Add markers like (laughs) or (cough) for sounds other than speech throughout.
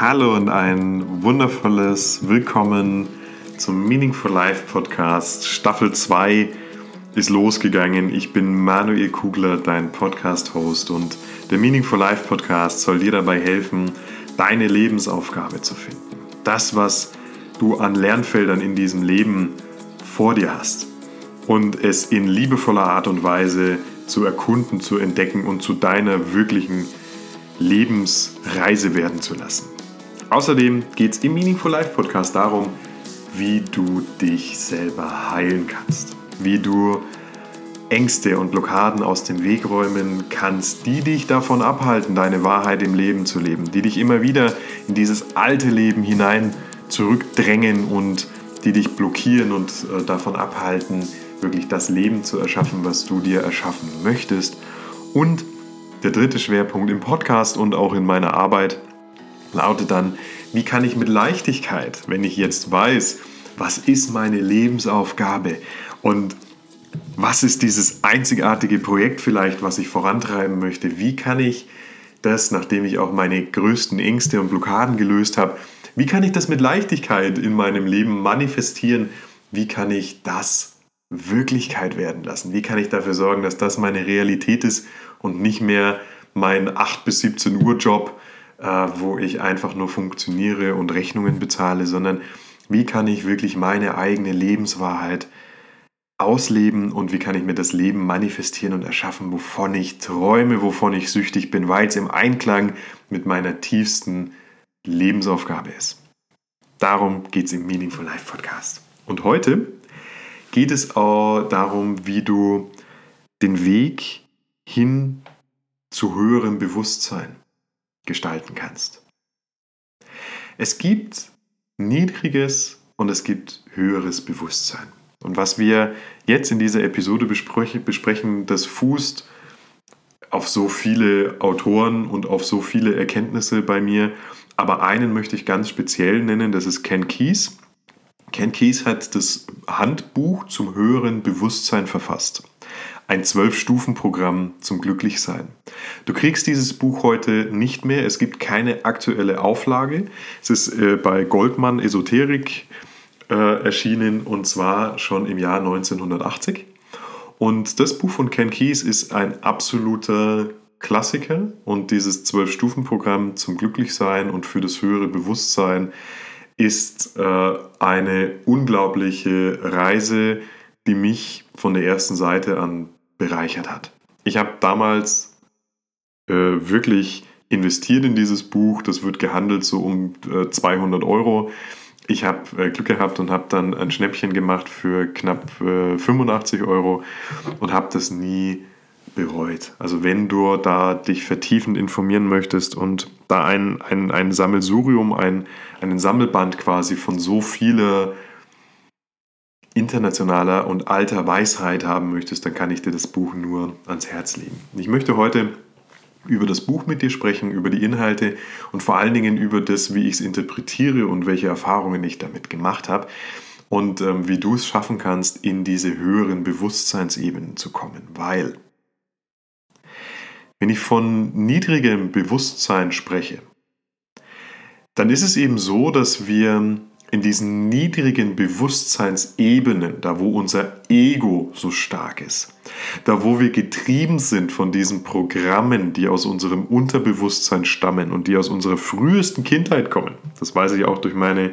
Hallo und ein wundervolles Willkommen zum Meaningful Life Podcast. Staffel 2 ist losgegangen. Ich bin Manuel Kugler, dein Podcast-Host und der Meaningful Life Podcast soll dir dabei helfen, deine Lebensaufgabe zu finden. Das, was du an Lernfeldern in diesem Leben vor dir hast und es in liebevoller Art und Weise zu erkunden, zu entdecken und zu deiner wirklichen Lebensreise werden zu lassen. Außerdem geht es im Meaningful Life Podcast darum, wie du dich selber heilen kannst, wie du Ängste und Blockaden aus dem Weg räumen kannst, die dich davon abhalten, deine Wahrheit im Leben zu leben, die dich immer wieder in dieses alte Leben hinein zurückdrängen und die dich blockieren und äh, davon abhalten, wirklich das Leben zu erschaffen, was du dir erschaffen möchtest. Und der dritte Schwerpunkt im Podcast und auch in meiner Arbeit lautet dann, wie kann ich mit Leichtigkeit, wenn ich jetzt weiß, was ist meine Lebensaufgabe und was ist dieses einzigartige Projekt vielleicht, was ich vorantreiben möchte, wie kann ich das, nachdem ich auch meine größten Ängste und Blockaden gelöst habe, wie kann ich das mit Leichtigkeit in meinem Leben manifestieren, wie kann ich das Wirklichkeit werden lassen? Wie kann ich dafür sorgen, dass das meine Realität ist und nicht mehr mein 8 bis 17 Uhr Job, wo ich einfach nur funktioniere und Rechnungen bezahle, sondern wie kann ich wirklich meine eigene Lebenswahrheit ausleben und wie kann ich mir das Leben manifestieren und erschaffen, wovon ich träume, wovon ich süchtig bin, weil es im Einklang mit meiner tiefsten Lebensaufgabe ist. Darum geht es im Meaningful Life Podcast. Und heute geht es auch darum, wie du den Weg hin zu höherem Bewusstsein gestalten kannst. Es gibt niedriges und es gibt höheres Bewusstsein. Und was wir jetzt in dieser Episode besprechen, das fußt auf so viele Autoren und auf so viele Erkenntnisse bei mir. Aber einen möchte ich ganz speziell nennen, das ist Ken Keyes. Ken Keyes hat das Handbuch zum höheren Bewusstsein verfasst. Ein Zwölf-Stufen-Programm zum Glücklichsein. Du kriegst dieses Buch heute nicht mehr. Es gibt keine aktuelle Auflage. Es ist äh, bei Goldmann Esoterik äh, erschienen und zwar schon im Jahr 1980. Und das Buch von Ken Keyes ist ein absoluter Klassiker und dieses Zwölf-Stufen-Programm zum Glücklichsein und für das höhere Bewusstsein ist äh, eine unglaubliche Reise, die mich von der ersten Seite an bereichert hat. Ich habe damals äh, wirklich investiert in dieses Buch. Das wird gehandelt so um äh, 200 Euro. Ich habe äh, Glück gehabt und habe dann ein Schnäppchen gemacht für knapp 85 äh, Euro und habe das nie bereut. Also wenn du da dich vertiefend informieren möchtest und da ein, ein, ein Sammelsurium, ein, einen Sammelband quasi von so vieler internationaler und alter Weisheit haben möchtest, dann kann ich dir das Buch nur ans Herz legen. Ich möchte heute über das Buch mit dir sprechen, über die Inhalte und vor allen Dingen über das, wie ich es interpretiere und welche Erfahrungen ich damit gemacht habe und ähm, wie du es schaffen kannst, in diese höheren Bewusstseinsebenen zu kommen. Weil wenn ich von niedrigem Bewusstsein spreche, dann ist es eben so, dass wir in diesen niedrigen Bewusstseinsebenen, da wo unser Ego so stark ist, da wo wir getrieben sind von diesen Programmen, die aus unserem Unterbewusstsein stammen und die aus unserer frühesten Kindheit kommen, das weiß ich auch durch meine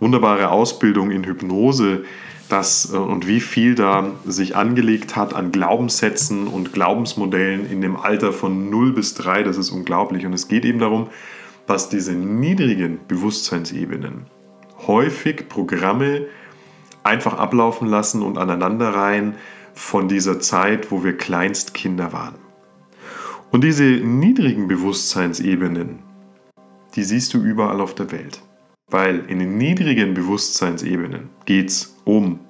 wunderbare Ausbildung in Hypnose, das äh, und wie viel da sich angelegt hat an Glaubenssätzen und Glaubensmodellen in dem Alter von 0 bis 3, das ist unglaublich. Und es geht eben darum, dass diese niedrigen Bewusstseinsebenen häufig Programme einfach ablaufen lassen und aneinanderreihen von dieser Zeit, wo wir Kleinstkinder waren. Und diese niedrigen Bewusstseinsebenen, die siehst du überall auf der Welt. Weil in den niedrigen Bewusstseinsebenen geht es um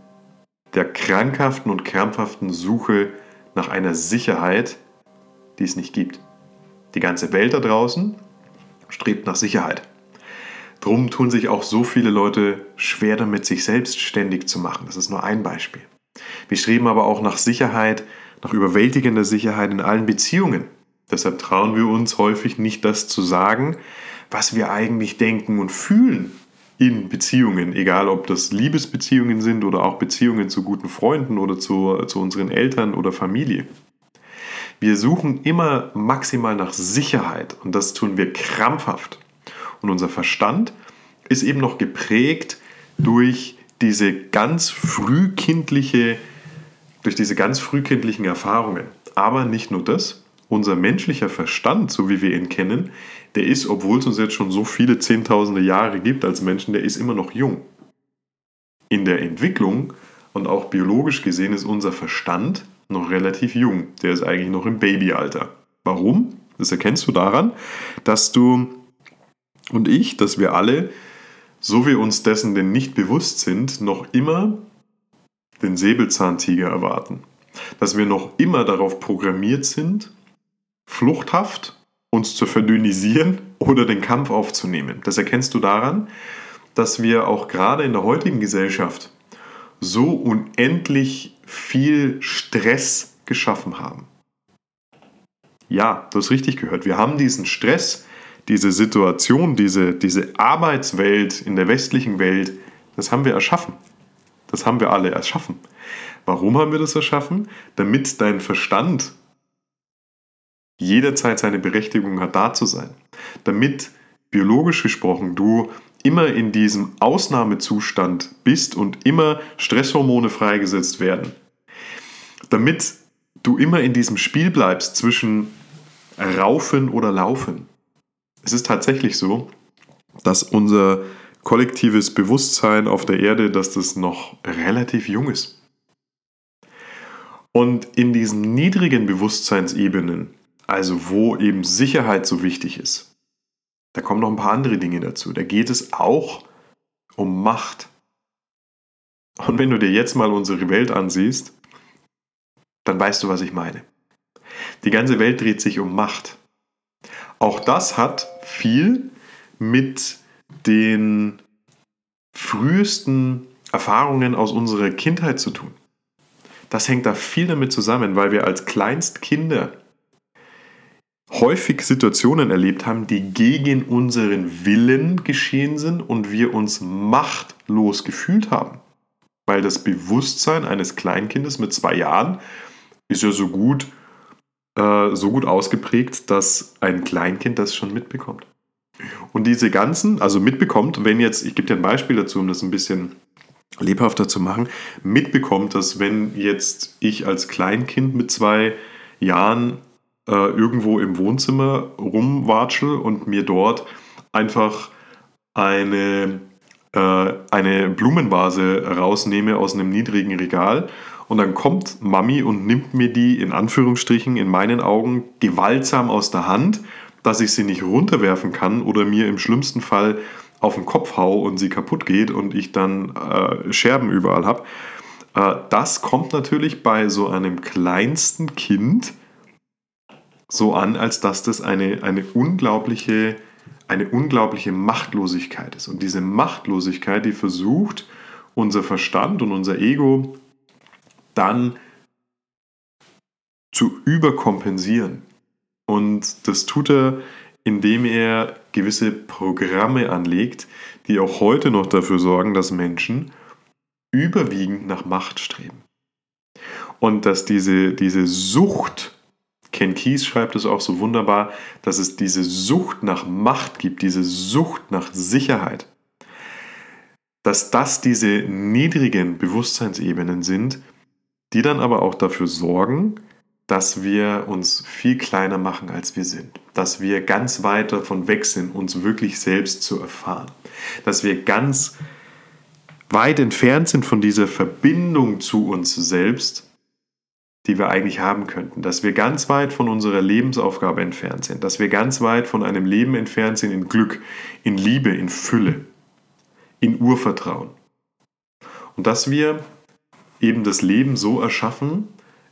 der krankhaften und krampfhaften Suche nach einer Sicherheit, die es nicht gibt. Die ganze Welt da draußen strebt nach Sicherheit. Drum tun sich auch so viele Leute schwer damit, sich selbstständig zu machen. Das ist nur ein Beispiel. Wir streben aber auch nach Sicherheit, nach überwältigender Sicherheit in allen Beziehungen. Deshalb trauen wir uns häufig nicht das zu sagen, was wir eigentlich denken und fühlen in Beziehungen, egal ob das Liebesbeziehungen sind oder auch Beziehungen zu guten Freunden oder zu, zu unseren Eltern oder Familie. Wir suchen immer maximal nach Sicherheit und das tun wir krampfhaft. Und unser Verstand ist eben noch geprägt durch diese ganz frühkindliche, durch diese ganz frühkindlichen Erfahrungen. Aber nicht nur das, unser menschlicher Verstand, so wie wir ihn kennen, der ist, obwohl es uns jetzt schon so viele Zehntausende Jahre gibt als Menschen, der ist immer noch jung. In der Entwicklung und auch biologisch gesehen ist unser Verstand noch relativ jung. Der ist eigentlich noch im Babyalter. Warum? Das erkennst du daran, dass du und ich, dass wir alle, so wir uns dessen denn nicht bewusst sind, noch immer den Säbelzahntiger erwarten. Dass wir noch immer darauf programmiert sind, fluchthaft uns zu verdünnisieren oder den Kampf aufzunehmen. Das erkennst du daran, dass wir auch gerade in der heutigen Gesellschaft so unendlich viel Stress geschaffen haben. Ja, du hast richtig gehört. Wir haben diesen Stress, diese Situation, diese, diese Arbeitswelt in der westlichen Welt, das haben wir erschaffen. Das haben wir alle erschaffen. Warum haben wir das erschaffen? Damit dein Verstand jederzeit seine Berechtigung hat, da zu sein. Damit, biologisch gesprochen, du immer in diesem Ausnahmezustand bist und immer Stresshormone freigesetzt werden. Damit du immer in diesem Spiel bleibst zwischen Raufen oder Laufen. Es ist tatsächlich so, dass unser kollektives Bewusstsein auf der Erde, dass das noch relativ jung ist. Und in diesen niedrigen Bewusstseinsebenen, also wo eben Sicherheit so wichtig ist, da kommen noch ein paar andere Dinge dazu. Da geht es auch um Macht. Und wenn du dir jetzt mal unsere Welt ansiehst, dann weißt du, was ich meine. Die ganze Welt dreht sich um Macht. Auch das hat viel mit den frühesten Erfahrungen aus unserer Kindheit zu tun. Das hängt da viel damit zusammen, weil wir als Kleinstkinder häufig Situationen erlebt haben, die gegen unseren Willen geschehen sind und wir uns machtlos gefühlt haben. Weil das Bewusstsein eines Kleinkindes mit zwei Jahren ist ja so gut, äh, so gut ausgeprägt, dass ein Kleinkind das schon mitbekommt. Und diese ganzen, also mitbekommt, wenn jetzt, ich gebe dir ein Beispiel dazu, um das ein bisschen lebhafter zu machen, mitbekommt, dass wenn jetzt ich als Kleinkind mit zwei Jahren äh, irgendwo im Wohnzimmer rumwatschel und mir dort einfach eine, äh, eine Blumenvase rausnehme aus einem niedrigen Regal und dann kommt Mami und nimmt mir die in Anführungsstrichen in meinen Augen gewaltsam aus der Hand, dass ich sie nicht runterwerfen kann oder mir im schlimmsten Fall auf den Kopf hau und sie kaputt geht und ich dann äh, Scherben überall habe. Äh, das kommt natürlich bei so einem kleinsten Kind so an, als dass das eine, eine, unglaubliche, eine unglaubliche Machtlosigkeit ist. Und diese Machtlosigkeit, die versucht unser Verstand und unser Ego dann zu überkompensieren. Und das tut er, indem er gewisse Programme anlegt, die auch heute noch dafür sorgen, dass Menschen überwiegend nach Macht streben. Und dass diese, diese Sucht Ken Keyes schreibt es auch so wunderbar, dass es diese Sucht nach Macht gibt, diese Sucht nach Sicherheit. Dass das diese niedrigen Bewusstseinsebenen sind, die dann aber auch dafür sorgen, dass wir uns viel kleiner machen, als wir sind. Dass wir ganz weit davon weg sind, uns wirklich selbst zu erfahren. Dass wir ganz weit entfernt sind von dieser Verbindung zu uns selbst die wir eigentlich haben könnten, dass wir ganz weit von unserer Lebensaufgabe entfernt sind, dass wir ganz weit von einem Leben entfernt sind in Glück, in Liebe, in Fülle, in Urvertrauen. Und dass wir eben das Leben so erschaffen,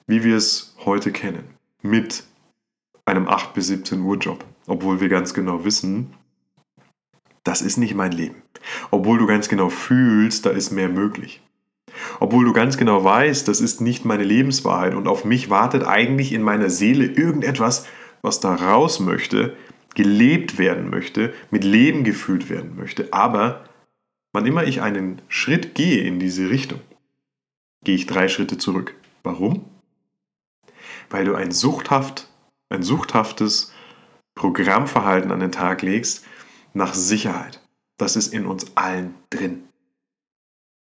wie wir es heute kennen, mit einem 8 bis 17 Uhr Job, obwohl wir ganz genau wissen, das ist nicht mein Leben. Obwohl du ganz genau fühlst, da ist mehr möglich. Obwohl du ganz genau weißt, das ist nicht meine Lebenswahrheit und auf mich wartet eigentlich in meiner Seele irgendetwas was da raus möchte, gelebt werden möchte, mit Leben gefüllt werden möchte. Aber wann immer ich einen Schritt gehe in diese Richtung, gehe ich drei Schritte zurück. Warum? Weil du ein suchthaft, ein suchthaftes Programmverhalten an den Tag legst nach Sicherheit. Das ist in uns allen drin.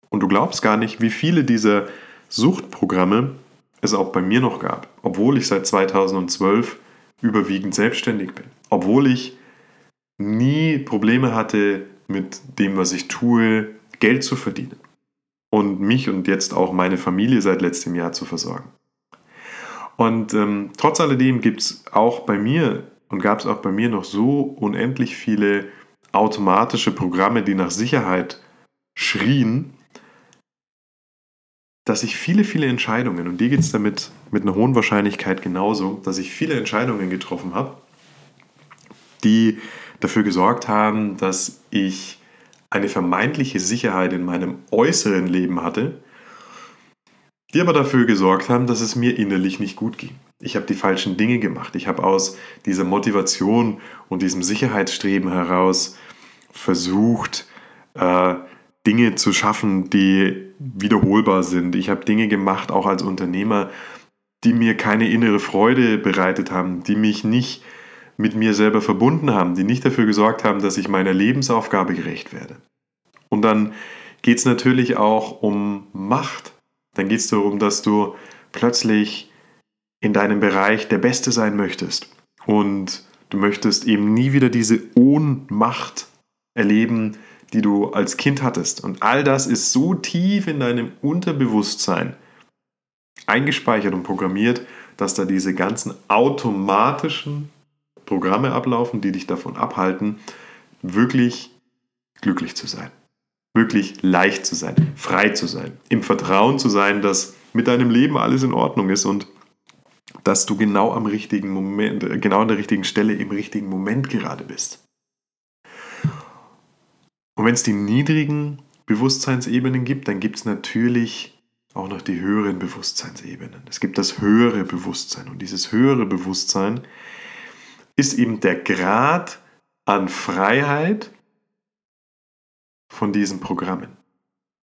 Und du glaubst gar nicht, wie viele dieser Suchtprogramme es auch bei mir noch gab, obwohl ich seit 2012 überwiegend selbstständig bin, obwohl ich nie Probleme hatte mit dem, was ich tue, Geld zu verdienen und mich und jetzt auch meine Familie seit letztem Jahr zu versorgen. Und ähm, trotz alledem gibt es auch bei mir und gab es auch bei mir noch so unendlich viele automatische Programme, die nach Sicherheit schrien, dass ich viele, viele Entscheidungen, und dir geht es damit mit einer hohen Wahrscheinlichkeit genauso, dass ich viele Entscheidungen getroffen habe, die dafür gesorgt haben, dass ich eine vermeintliche Sicherheit in meinem äußeren Leben hatte, die aber dafür gesorgt haben, dass es mir innerlich nicht gut ging. Ich habe die falschen Dinge gemacht. Ich habe aus dieser Motivation und diesem Sicherheitsstreben heraus versucht, äh, Dinge zu schaffen, die wiederholbar sind. Ich habe Dinge gemacht, auch als Unternehmer, die mir keine innere Freude bereitet haben, die mich nicht mit mir selber verbunden haben, die nicht dafür gesorgt haben, dass ich meiner Lebensaufgabe gerecht werde. Und dann geht es natürlich auch um Macht. Dann geht es darum, dass du plötzlich in deinem Bereich der Beste sein möchtest. Und du möchtest eben nie wieder diese Ohnmacht erleben, die du als Kind hattest. Und all das ist so tief in deinem Unterbewusstsein eingespeichert und programmiert, dass da diese ganzen automatischen Programme ablaufen, die dich davon abhalten, wirklich glücklich zu sein. Wirklich leicht zu sein, frei zu sein, im Vertrauen zu sein, dass mit deinem Leben alles in Ordnung ist und dass du genau am richtigen Moment, genau an der richtigen Stelle im richtigen Moment gerade bist. Und wenn es die niedrigen Bewusstseinsebenen gibt, dann gibt es natürlich auch noch die höheren Bewusstseinsebenen. Es gibt das höhere Bewusstsein. Und dieses höhere Bewusstsein ist eben der Grad an Freiheit von diesen Programmen.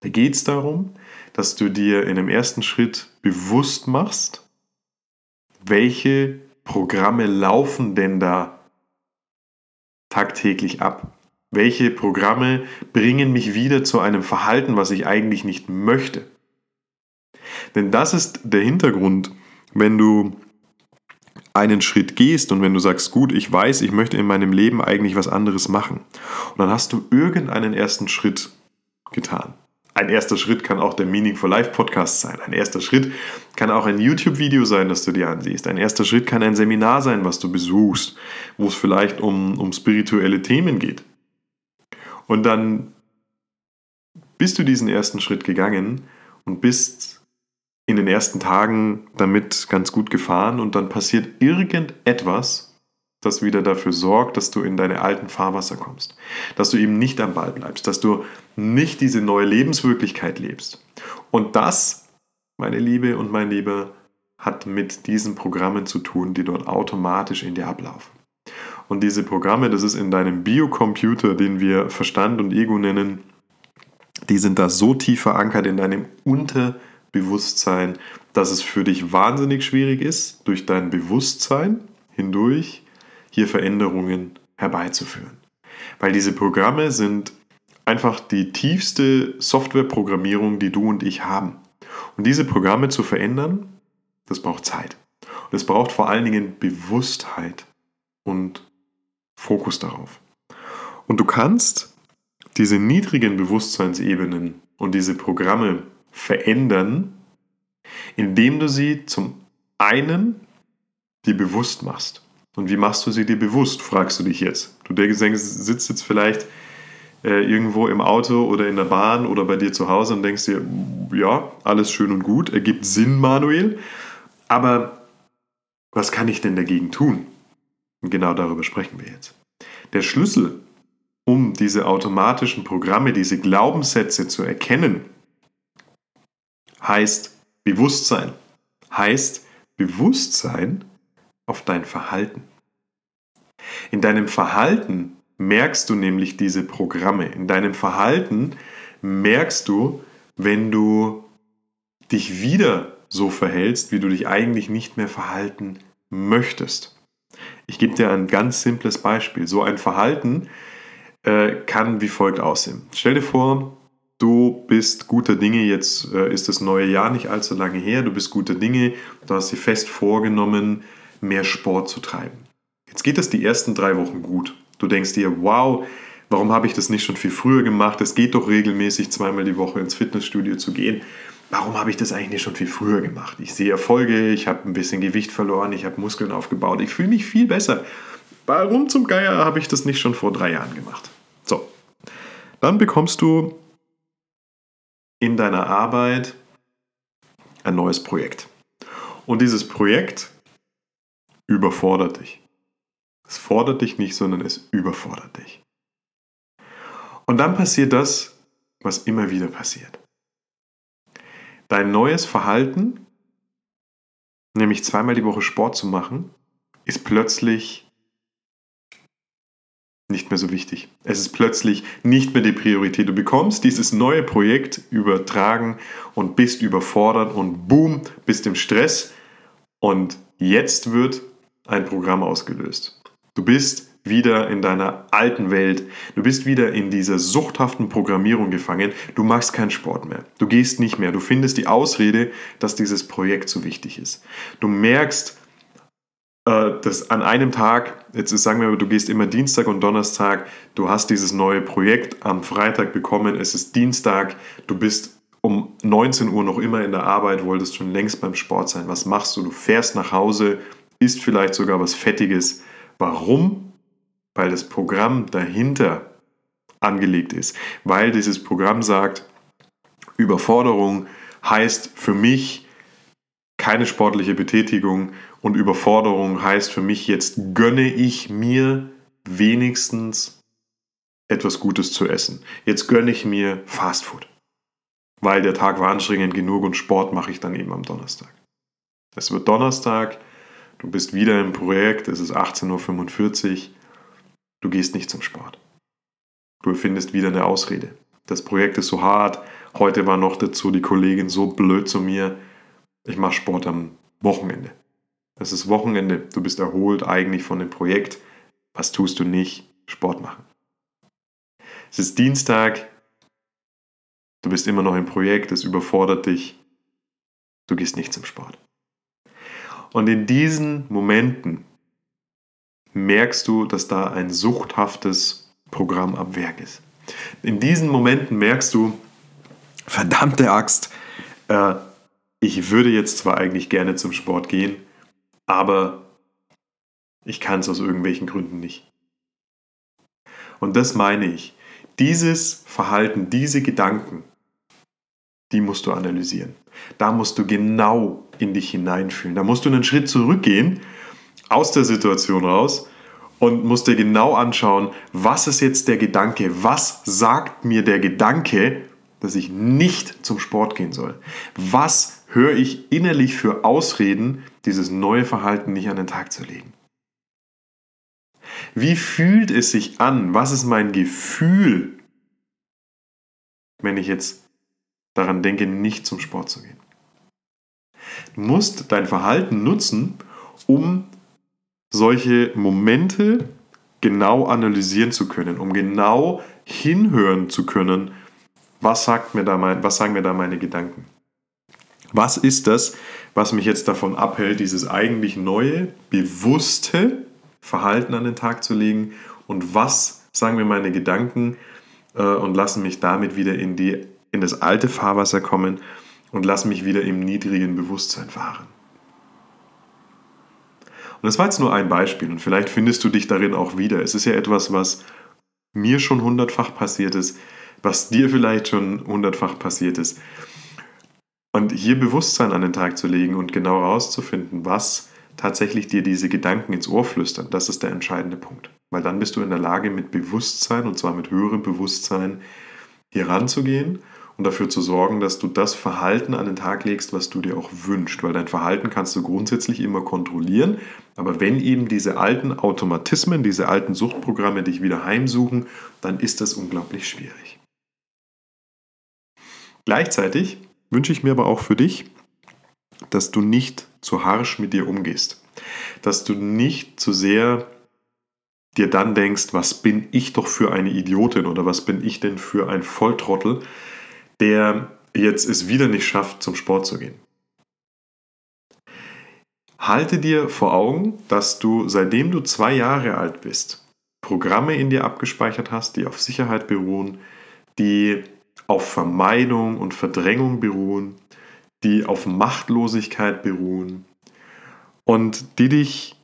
Da geht es darum, dass du dir in dem ersten Schritt bewusst machst, welche Programme laufen denn da tagtäglich ab. Welche Programme bringen mich wieder zu einem Verhalten, was ich eigentlich nicht möchte? Denn das ist der Hintergrund, wenn du einen Schritt gehst und wenn du sagst, gut, ich weiß, ich möchte in meinem Leben eigentlich was anderes machen. Und dann hast du irgendeinen ersten Schritt getan. Ein erster Schritt kann auch der Meaning for Life Podcast sein. Ein erster Schritt kann auch ein YouTube-Video sein, das du dir ansiehst. Ein erster Schritt kann ein Seminar sein, was du besuchst, wo es vielleicht um, um spirituelle Themen geht. Und dann bist du diesen ersten Schritt gegangen und bist in den ersten Tagen damit ganz gut gefahren und dann passiert irgendetwas, das wieder dafür sorgt, dass du in deine alten Fahrwasser kommst, dass du eben nicht am Ball bleibst, dass du nicht diese neue Lebenswirklichkeit lebst. Und das, meine Liebe und mein Lieber, hat mit diesen Programmen zu tun, die dort automatisch in dir ablaufen. Und diese Programme, das ist in deinem Biocomputer, den wir Verstand und Ego nennen, die sind da so tief verankert in deinem Unterbewusstsein, dass es für dich wahnsinnig schwierig ist, durch dein Bewusstsein hindurch hier Veränderungen herbeizuführen. Weil diese Programme sind einfach die tiefste Softwareprogrammierung, die du und ich haben. Und diese Programme zu verändern, das braucht Zeit. Und es braucht vor allen Dingen Bewusstheit und Fokus darauf. Und du kannst diese niedrigen Bewusstseinsebenen und diese Programme verändern, indem du sie zum einen dir bewusst machst. Und wie machst du sie dir bewusst, fragst du dich jetzt. Du denkst, sitzt jetzt vielleicht äh, irgendwo im Auto oder in der Bahn oder bei dir zu Hause und denkst dir, ja, alles schön und gut, ergibt Sinn, Manuel, aber was kann ich denn dagegen tun? Und genau darüber sprechen wir jetzt. Der Schlüssel, um diese automatischen Programme, diese Glaubenssätze zu erkennen, heißt Bewusstsein. Heißt Bewusstsein auf dein Verhalten. In deinem Verhalten merkst du nämlich diese Programme. In deinem Verhalten merkst du, wenn du dich wieder so verhältst, wie du dich eigentlich nicht mehr verhalten möchtest. Ich gebe dir ein ganz simples Beispiel. So ein Verhalten äh, kann wie folgt aussehen. Stell dir vor, du bist guter Dinge, jetzt äh, ist das neue Jahr nicht allzu lange her, du bist guter Dinge, du hast dir fest vorgenommen, mehr Sport zu treiben. Jetzt geht es die ersten drei Wochen gut. Du denkst dir, wow, warum habe ich das nicht schon viel früher gemacht? Es geht doch regelmäßig zweimal die Woche ins Fitnessstudio zu gehen. Warum habe ich das eigentlich nicht schon viel früher gemacht? Ich sehe Erfolge, ich habe ein bisschen Gewicht verloren, ich habe Muskeln aufgebaut, ich fühle mich viel besser. Warum zum Geier habe ich das nicht schon vor drei Jahren gemacht? So, dann bekommst du in deiner Arbeit ein neues Projekt. Und dieses Projekt überfordert dich. Es fordert dich nicht, sondern es überfordert dich. Und dann passiert das, was immer wieder passiert. Dein neues Verhalten, nämlich zweimal die Woche Sport zu machen, ist plötzlich nicht mehr so wichtig. Es ist plötzlich nicht mehr die Priorität. Du bekommst dieses neue Projekt übertragen und bist überfordert und boom, bist im Stress und jetzt wird ein Programm ausgelöst. Du bist wieder in deiner alten Welt. Du bist wieder in dieser suchthaften Programmierung gefangen. Du machst keinen Sport mehr. Du gehst nicht mehr. Du findest die Ausrede, dass dieses Projekt so wichtig ist. Du merkst, äh, dass an einem Tag, jetzt sagen wir, du gehst immer Dienstag und Donnerstag, du hast dieses neue Projekt am Freitag bekommen, es ist Dienstag, du bist um 19 Uhr noch immer in der Arbeit, wolltest schon längst beim Sport sein. Was machst du? Du fährst nach Hause, isst vielleicht sogar was Fettiges Warum? Weil das Programm dahinter angelegt ist. Weil dieses Programm sagt, Überforderung heißt für mich keine sportliche Betätigung und Überforderung heißt für mich, jetzt gönne ich mir wenigstens etwas Gutes zu essen. Jetzt gönne ich mir Fastfood. Weil der Tag war anstrengend genug und Sport mache ich dann eben am Donnerstag. Es wird Donnerstag, Du bist wieder im Projekt, es ist 18.45 Uhr, du gehst nicht zum Sport. Du findest wieder eine Ausrede. Das Projekt ist so hart, heute war noch dazu die Kollegin so blöd zu mir, ich mache Sport am Wochenende. Es ist Wochenende, du bist erholt eigentlich von dem Projekt. Was tust du nicht? Sport machen. Es ist Dienstag, du bist immer noch im Projekt, es überfordert dich, du gehst nicht zum Sport. Und in diesen Momenten merkst du, dass da ein suchthaftes Programm am Werk ist. In diesen Momenten merkst du, verdammte Axt, äh, ich würde jetzt zwar eigentlich gerne zum Sport gehen, aber ich kann es aus irgendwelchen Gründen nicht. Und das meine ich. Dieses Verhalten, diese Gedanken, die musst du analysieren. Da musst du genau in dich hineinfühlen. Da musst du einen Schritt zurückgehen aus der Situation raus und musst dir genau anschauen, was ist jetzt der Gedanke? Was sagt mir der Gedanke, dass ich nicht zum Sport gehen soll? Was höre ich innerlich für Ausreden, dieses neue Verhalten nicht an den Tag zu legen? Wie fühlt es sich an? Was ist mein Gefühl, wenn ich jetzt daran denke, nicht zum Sport zu gehen? Du musst dein Verhalten nutzen, um solche Momente genau analysieren zu können, um genau hinhören zu können, was, sagt mir da mein, was sagen mir da meine Gedanken. Was ist das, was mich jetzt davon abhält, dieses eigentlich neue, bewusste Verhalten an den Tag zu legen und was sagen mir meine Gedanken äh, und lassen mich damit wieder in, die, in das alte Fahrwasser kommen und lass mich wieder im niedrigen Bewusstsein fahren. Und das war jetzt nur ein Beispiel und vielleicht findest du dich darin auch wieder. Es ist ja etwas, was mir schon hundertfach passiert ist, was dir vielleicht schon hundertfach passiert ist. Und hier Bewusstsein an den Tag zu legen und genau herauszufinden, was tatsächlich dir diese Gedanken ins Ohr flüstern, das ist der entscheidende Punkt. Weil dann bist du in der Lage, mit Bewusstsein, und zwar mit höherem Bewusstsein, hier ranzugehen und dafür zu sorgen, dass du das Verhalten an den Tag legst, was du dir auch wünschst. Weil dein Verhalten kannst du grundsätzlich immer kontrollieren. Aber wenn eben diese alten Automatismen, diese alten Suchtprogramme dich wieder heimsuchen, dann ist das unglaublich schwierig. Gleichzeitig wünsche ich mir aber auch für dich, dass du nicht zu harsch mit dir umgehst. Dass du nicht zu sehr dir dann denkst, was bin ich doch für eine Idiotin oder was bin ich denn für ein Volltrottel, der jetzt es wieder nicht schafft, zum Sport zu gehen. Halte dir vor Augen, dass du, seitdem du zwei Jahre alt bist, Programme in dir abgespeichert hast, die auf Sicherheit beruhen, die auf Vermeidung und Verdrängung beruhen, die auf Machtlosigkeit beruhen und die dich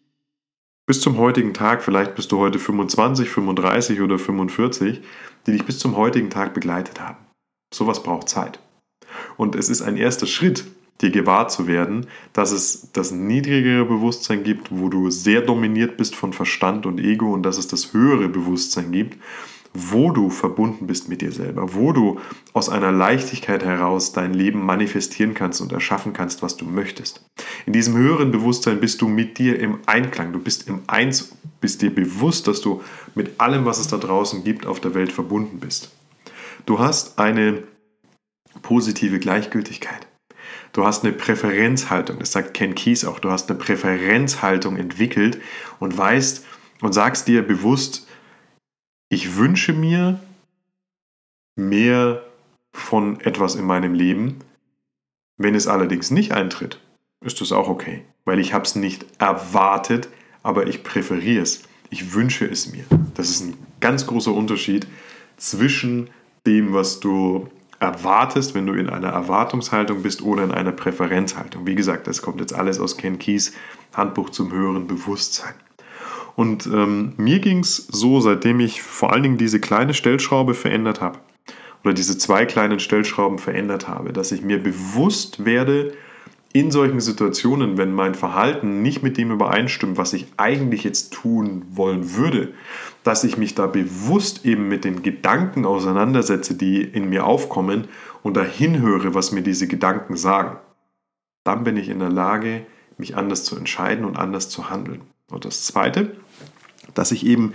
bis zum heutigen Tag, vielleicht bist du heute 25, 35 oder 45, die dich bis zum heutigen Tag begleitet haben. Sowas braucht Zeit. Und es ist ein erster Schritt, dir gewahr zu werden, dass es das niedrigere Bewusstsein gibt, wo du sehr dominiert bist von Verstand und Ego und dass es das höhere Bewusstsein gibt, wo du verbunden bist mit dir selber, wo du aus einer Leichtigkeit heraus dein Leben manifestieren kannst und erschaffen kannst, was du möchtest. In diesem höheren Bewusstsein bist du mit dir im Einklang, du bist im Eins, bist dir bewusst, dass du mit allem, was es da draußen gibt, auf der Welt verbunden bist. Du hast eine positive Gleichgültigkeit. Du hast eine Präferenzhaltung, das sagt Ken Keys auch, du hast eine Präferenzhaltung entwickelt und weißt und sagst dir bewusst, ich wünsche mir mehr von etwas in meinem Leben. Wenn es allerdings nicht eintritt, ist das auch okay, weil ich habe es nicht erwartet, aber ich präferiere es. Ich wünsche es mir. Das ist ein ganz großer Unterschied zwischen dem, was du erwartest, wenn du in einer Erwartungshaltung bist oder in einer Präferenzhaltung. Wie gesagt, das kommt jetzt alles aus Ken Keys Handbuch zum höheren Bewusstsein. Und ähm, mir ging es so, seitdem ich vor allen Dingen diese kleine Stellschraube verändert habe, oder diese zwei kleinen Stellschrauben verändert habe, dass ich mir bewusst werde, in solchen Situationen, wenn mein Verhalten nicht mit dem übereinstimmt, was ich eigentlich jetzt tun wollen würde, dass ich mich da bewusst eben mit den Gedanken auseinandersetze, die in mir aufkommen und dahin höre, was mir diese Gedanken sagen. Dann bin ich in der Lage, mich anders zu entscheiden und anders zu handeln. Und das Zweite, dass ich eben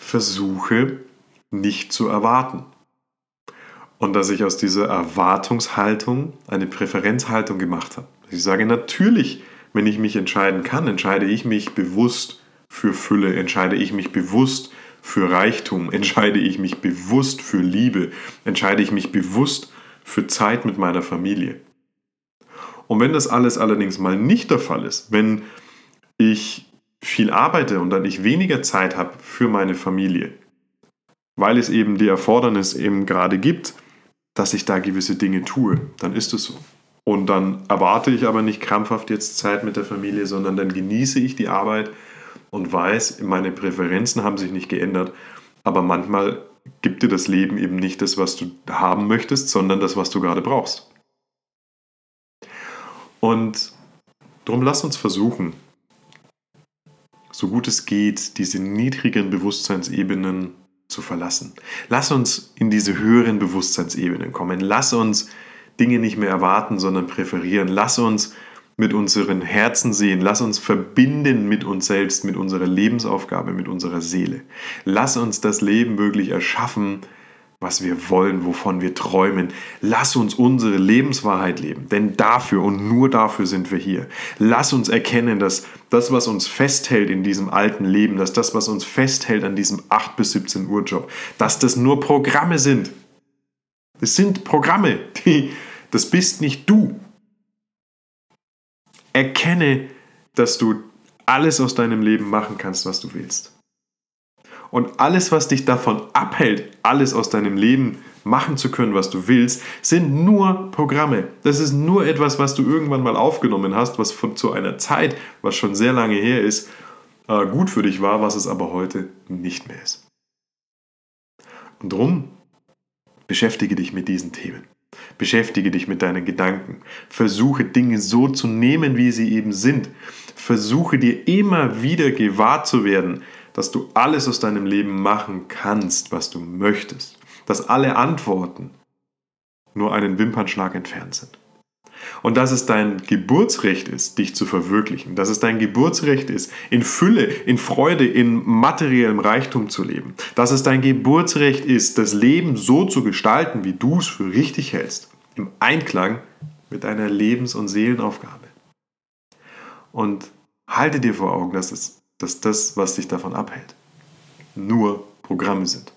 versuche, nicht zu erwarten. Und dass ich aus dieser Erwartungshaltung eine Präferenzhaltung gemacht habe. Ich sage natürlich, wenn ich mich entscheiden kann, entscheide ich mich bewusst für Fülle, entscheide ich mich bewusst für Reichtum, (laughs) entscheide ich mich bewusst für Liebe, entscheide ich mich bewusst für Zeit mit meiner Familie. Und wenn das alles allerdings mal nicht der Fall ist, wenn ich viel arbeite und dann ich weniger Zeit habe für meine Familie, weil es eben die Erfordernis eben gerade gibt, dass ich da gewisse Dinge tue, dann ist es so. Und dann erwarte ich aber nicht krampfhaft jetzt Zeit mit der Familie, sondern dann genieße ich die Arbeit und weiß, meine Präferenzen haben sich nicht geändert, aber manchmal gibt dir das Leben eben nicht das, was du haben möchtest, sondern das, was du gerade brauchst. Und darum lass uns versuchen, so gut es geht, diese niedrigen Bewusstseinsebenen zu verlassen. Lass uns in diese höheren Bewusstseinsebenen kommen. Lass uns Dinge nicht mehr erwarten, sondern präferieren. Lass uns mit unseren Herzen sehen. Lass uns verbinden mit uns selbst, mit unserer Lebensaufgabe, mit unserer Seele. Lass uns das Leben wirklich erschaffen, was wir wollen, wovon wir träumen. Lass uns unsere Lebenswahrheit leben, denn dafür und nur dafür sind wir hier. Lass uns erkennen, dass das, was uns festhält in diesem alten Leben, dass das, was uns festhält an diesem 8 bis 17 Uhr Job, dass das nur Programme sind. Es sind Programme, die, das bist nicht du. Erkenne, dass du alles aus deinem Leben machen kannst, was du willst. Und alles, was dich davon abhält, alles aus deinem Leben machen zu können, was du willst, sind nur Programme. Das ist nur etwas, was du irgendwann mal aufgenommen hast, was von, zu einer Zeit, was schon sehr lange her ist, äh, gut für dich war, was es aber heute nicht mehr ist. Und darum beschäftige dich mit diesen Themen. Beschäftige dich mit deinen Gedanken. Versuche Dinge so zu nehmen, wie sie eben sind. Versuche dir immer wieder gewahr zu werden, dass du alles aus deinem Leben machen kannst, was du möchtest. Dass alle Antworten nur einen Wimpernschlag entfernt sind. Und dass es dein Geburtsrecht ist, dich zu verwirklichen, dass es dein Geburtsrecht ist, in Fülle, in Freude, in materiellem Reichtum zu leben, dass es dein Geburtsrecht ist, das Leben so zu gestalten, wie du es für richtig hältst, im Einklang mit deiner Lebens- und Seelenaufgabe. Und halte dir vor Augen, dass, es, dass das, was dich davon abhält, nur Programme sind.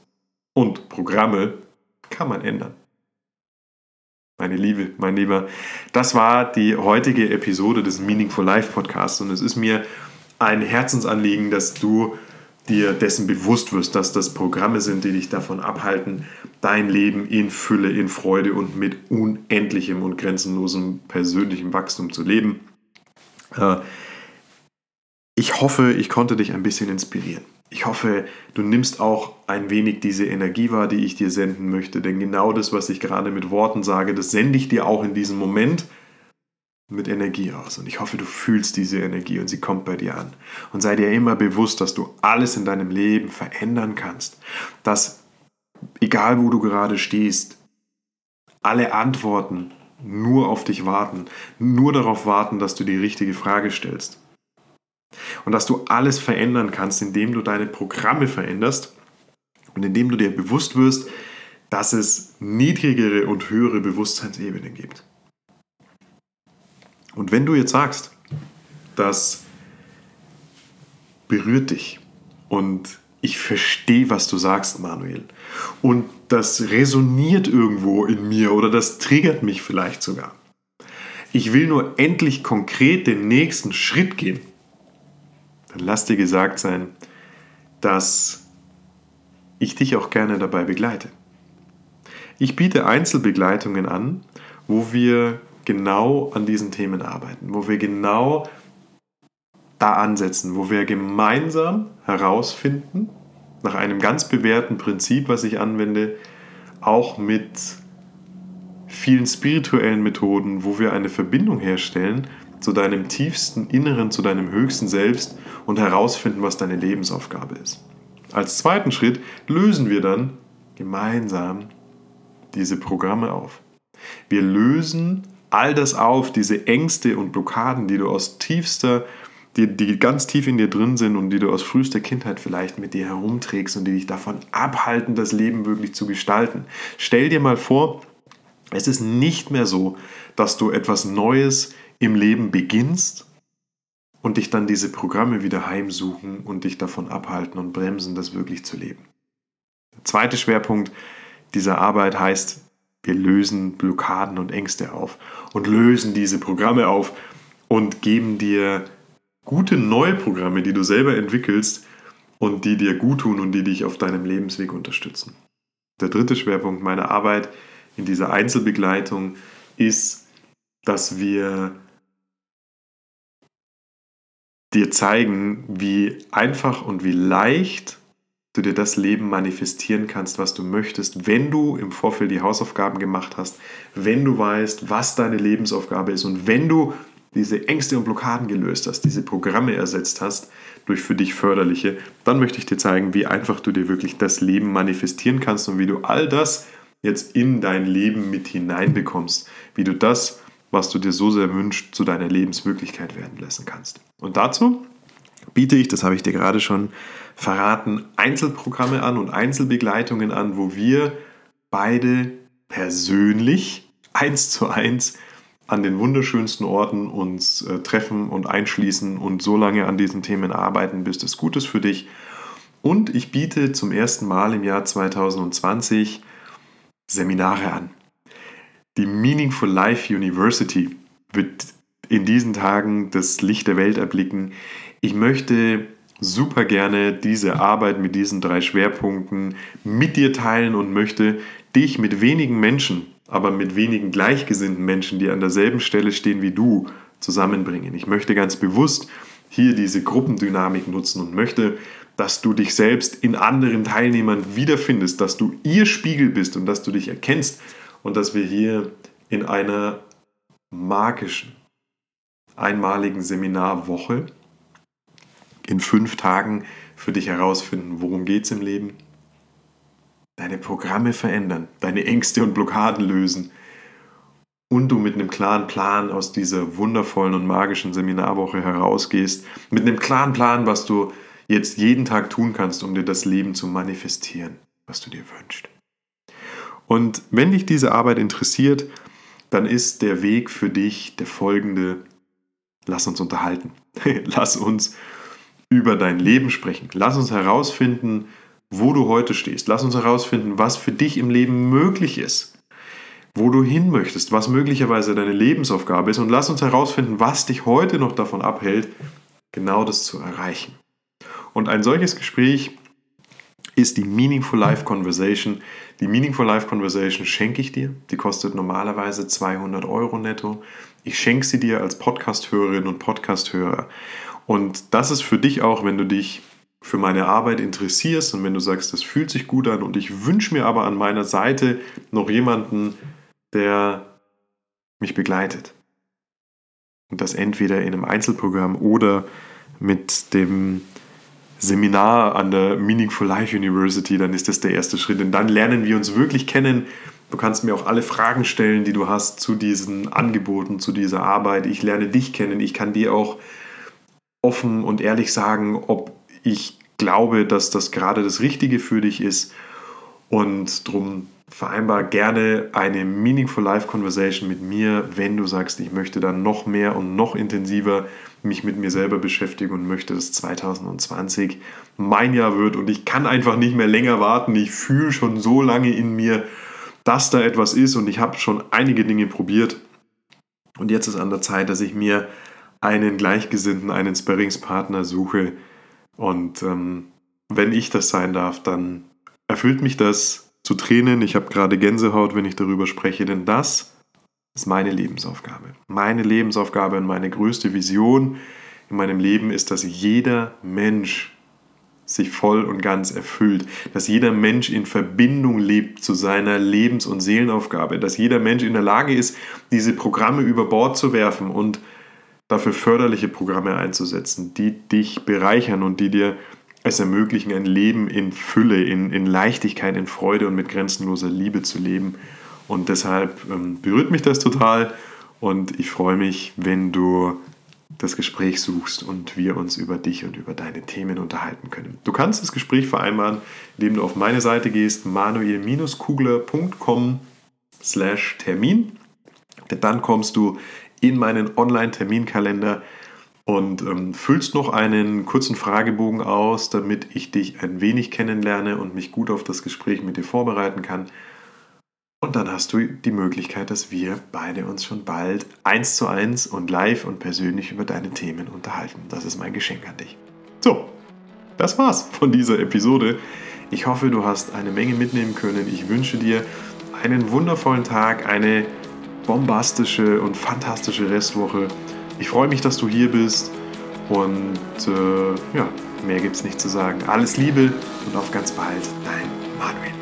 Und Programme kann man ändern. Meine Liebe, mein Lieber, das war die heutige Episode des Meaningful Life Podcasts und es ist mir ein Herzensanliegen, dass du dir dessen bewusst wirst, dass das Programme sind, die dich davon abhalten, dein Leben in Fülle, in Freude und mit unendlichem und grenzenlosem persönlichem Wachstum zu leben. Äh, ich hoffe, ich konnte dich ein bisschen inspirieren. Ich hoffe, du nimmst auch ein wenig diese Energie wahr, die ich dir senden möchte. Denn genau das, was ich gerade mit Worten sage, das sende ich dir auch in diesem Moment mit Energie aus. Und ich hoffe, du fühlst diese Energie und sie kommt bei dir an. Und sei dir immer bewusst, dass du alles in deinem Leben verändern kannst. Dass, egal wo du gerade stehst, alle Antworten nur auf dich warten, nur darauf warten, dass du die richtige Frage stellst. Und dass du alles verändern kannst, indem du deine Programme veränderst und indem du dir bewusst wirst, dass es niedrigere und höhere Bewusstseinsebenen gibt. Und wenn du jetzt sagst, das berührt dich und ich verstehe, was du sagst, Manuel, und das resoniert irgendwo in mir oder das triggert mich vielleicht sogar. Ich will nur endlich konkret den nächsten Schritt gehen dann lass dir gesagt sein, dass ich dich auch gerne dabei begleite. Ich biete Einzelbegleitungen an, wo wir genau an diesen Themen arbeiten, wo wir genau da ansetzen, wo wir gemeinsam herausfinden, nach einem ganz bewährten Prinzip, was ich anwende, auch mit vielen spirituellen Methoden, wo wir eine Verbindung herstellen zu deinem tiefsten Inneren, zu deinem höchsten Selbst und herausfinden, was deine Lebensaufgabe ist. Als zweiten Schritt lösen wir dann gemeinsam diese Programme auf. Wir lösen all das auf, diese Ängste und Blockaden, die du aus tiefster, die, die ganz tief in dir drin sind und die du aus frühester Kindheit vielleicht mit dir herumträgst und die dich davon abhalten, das Leben wirklich zu gestalten. Stell dir mal vor, es ist nicht mehr so, dass du etwas Neues im Leben beginnst und dich dann diese Programme wieder heimsuchen und dich davon abhalten und bremsen, das wirklich zu leben. Der zweite Schwerpunkt dieser Arbeit heißt, wir lösen Blockaden und Ängste auf und lösen diese Programme auf und geben dir gute neue Programme, die du selber entwickelst und die dir gut tun und die dich auf deinem Lebensweg unterstützen. Der dritte Schwerpunkt meiner Arbeit in dieser Einzelbegleitung ist, dass wir dir zeigen, wie einfach und wie leicht du dir das Leben manifestieren kannst, was du möchtest, wenn du im Vorfeld die Hausaufgaben gemacht hast, wenn du weißt, was deine Lebensaufgabe ist und wenn du diese Ängste und Blockaden gelöst hast, diese Programme ersetzt hast durch für dich förderliche, dann möchte ich dir zeigen, wie einfach du dir wirklich das Leben manifestieren kannst und wie du all das jetzt in dein Leben mit hineinbekommst, wie du das was du dir so sehr wünschst, zu deiner Lebenswirklichkeit werden lassen kannst. Und dazu biete ich, das habe ich dir gerade schon verraten, Einzelprogramme an und Einzelbegleitungen an, wo wir beide persönlich eins zu eins an den wunderschönsten Orten uns äh, treffen und einschließen und so lange an diesen Themen arbeiten, bis das gut ist für dich. Und ich biete zum ersten Mal im Jahr 2020 Seminare an. Die Meaningful Life University wird in diesen Tagen das Licht der Welt erblicken. Ich möchte super gerne diese Arbeit mit diesen drei Schwerpunkten mit dir teilen und möchte dich mit wenigen Menschen, aber mit wenigen gleichgesinnten Menschen, die an derselben Stelle stehen wie du, zusammenbringen. Ich möchte ganz bewusst hier diese Gruppendynamik nutzen und möchte, dass du dich selbst in anderen Teilnehmern wiederfindest, dass du ihr Spiegel bist und dass du dich erkennst und dass wir hier in einer magischen, einmaligen Seminarwoche in fünf Tagen für dich herausfinden, worum geht es im Leben, deine Programme verändern, deine Ängste und Blockaden lösen, und du mit einem klaren Plan aus dieser wundervollen und magischen Seminarwoche herausgehst, mit einem klaren Plan, was du jetzt jeden Tag tun kannst, um dir das Leben zu manifestieren, was du dir wünschst. Und wenn dich diese Arbeit interessiert, dann ist der Weg für dich der folgende. Lass uns unterhalten. (laughs) Lass uns über dein Leben sprechen. Lass uns herausfinden, wo du heute stehst. Lass uns herausfinden, was für dich im Leben möglich ist. Wo du hin möchtest, was möglicherweise deine Lebensaufgabe ist. Und lass uns herausfinden, was dich heute noch davon abhält, genau das zu erreichen. Und ein solches Gespräch ist die Meaningful Life Conversation. Die Meaningful Life Conversation schenke ich dir. Die kostet normalerweise 200 Euro netto. Ich schenke sie dir als Podcast-Hörerin und Podcast-Hörer. Und das ist für dich auch, wenn du dich für meine Arbeit interessierst und wenn du sagst, das fühlt sich gut an und ich wünsche mir aber an meiner Seite noch jemanden, der mich begleitet. Und das entweder in einem Einzelprogramm oder mit dem Seminar an der Meaningful Life University, dann ist das der erste Schritt. Denn dann lernen wir uns wirklich kennen. Du kannst mir auch alle Fragen stellen, die du hast zu diesen Angeboten, zu dieser Arbeit. Ich lerne dich kennen. Ich kann dir auch offen und ehrlich sagen, ob ich glaube, dass das gerade das Richtige für dich ist. Und darum vereinbar gerne eine Meaningful Life Conversation mit mir, wenn du sagst, ich möchte dann noch mehr und noch intensiver mich mit mir selber beschäftigen und möchte, dass 2020 mein Jahr wird und ich kann einfach nicht mehr länger warten. Ich fühle schon so lange in mir, dass da etwas ist und ich habe schon einige Dinge probiert. Und jetzt ist an der Zeit, dass ich mir einen Gleichgesinnten, einen Sparringspartner suche. Und ähm, wenn ich das sein darf, dann erfüllt mich das zu Tränen. Ich habe gerade Gänsehaut, wenn ich darüber spreche, denn das ist meine Lebensaufgabe. Meine Lebensaufgabe und meine größte Vision in meinem Leben ist, dass jeder Mensch sich voll und ganz erfüllt, dass jeder Mensch in Verbindung lebt zu seiner Lebens- und Seelenaufgabe, dass jeder Mensch in der Lage ist, diese Programme über Bord zu werfen und dafür förderliche Programme einzusetzen, die dich bereichern und die dir es ermöglichen, ein Leben in Fülle, in, in Leichtigkeit, in Freude und mit grenzenloser Liebe zu leben. Und deshalb ähm, berührt mich das total und ich freue mich, wenn du das Gespräch suchst und wir uns über dich und über deine Themen unterhalten können. Du kannst das Gespräch vereinbaren, indem du auf meine Seite gehst, manuel-kugler.com slash Termin. Dann kommst du in meinen Online-Terminkalender und ähm, füllst noch einen kurzen Fragebogen aus, damit ich dich ein wenig kennenlerne und mich gut auf das Gespräch mit dir vorbereiten kann. Und dann hast du die Möglichkeit, dass wir beide uns schon bald eins zu eins und live und persönlich über deine Themen unterhalten. Das ist mein Geschenk an dich. So, das war's von dieser Episode. Ich hoffe, du hast eine Menge mitnehmen können. Ich wünsche dir einen wundervollen Tag, eine bombastische und fantastische Restwoche. Ich freue mich, dass du hier bist und äh, ja, mehr gibt's nicht zu sagen. Alles Liebe und auf ganz bald, dein Manuel.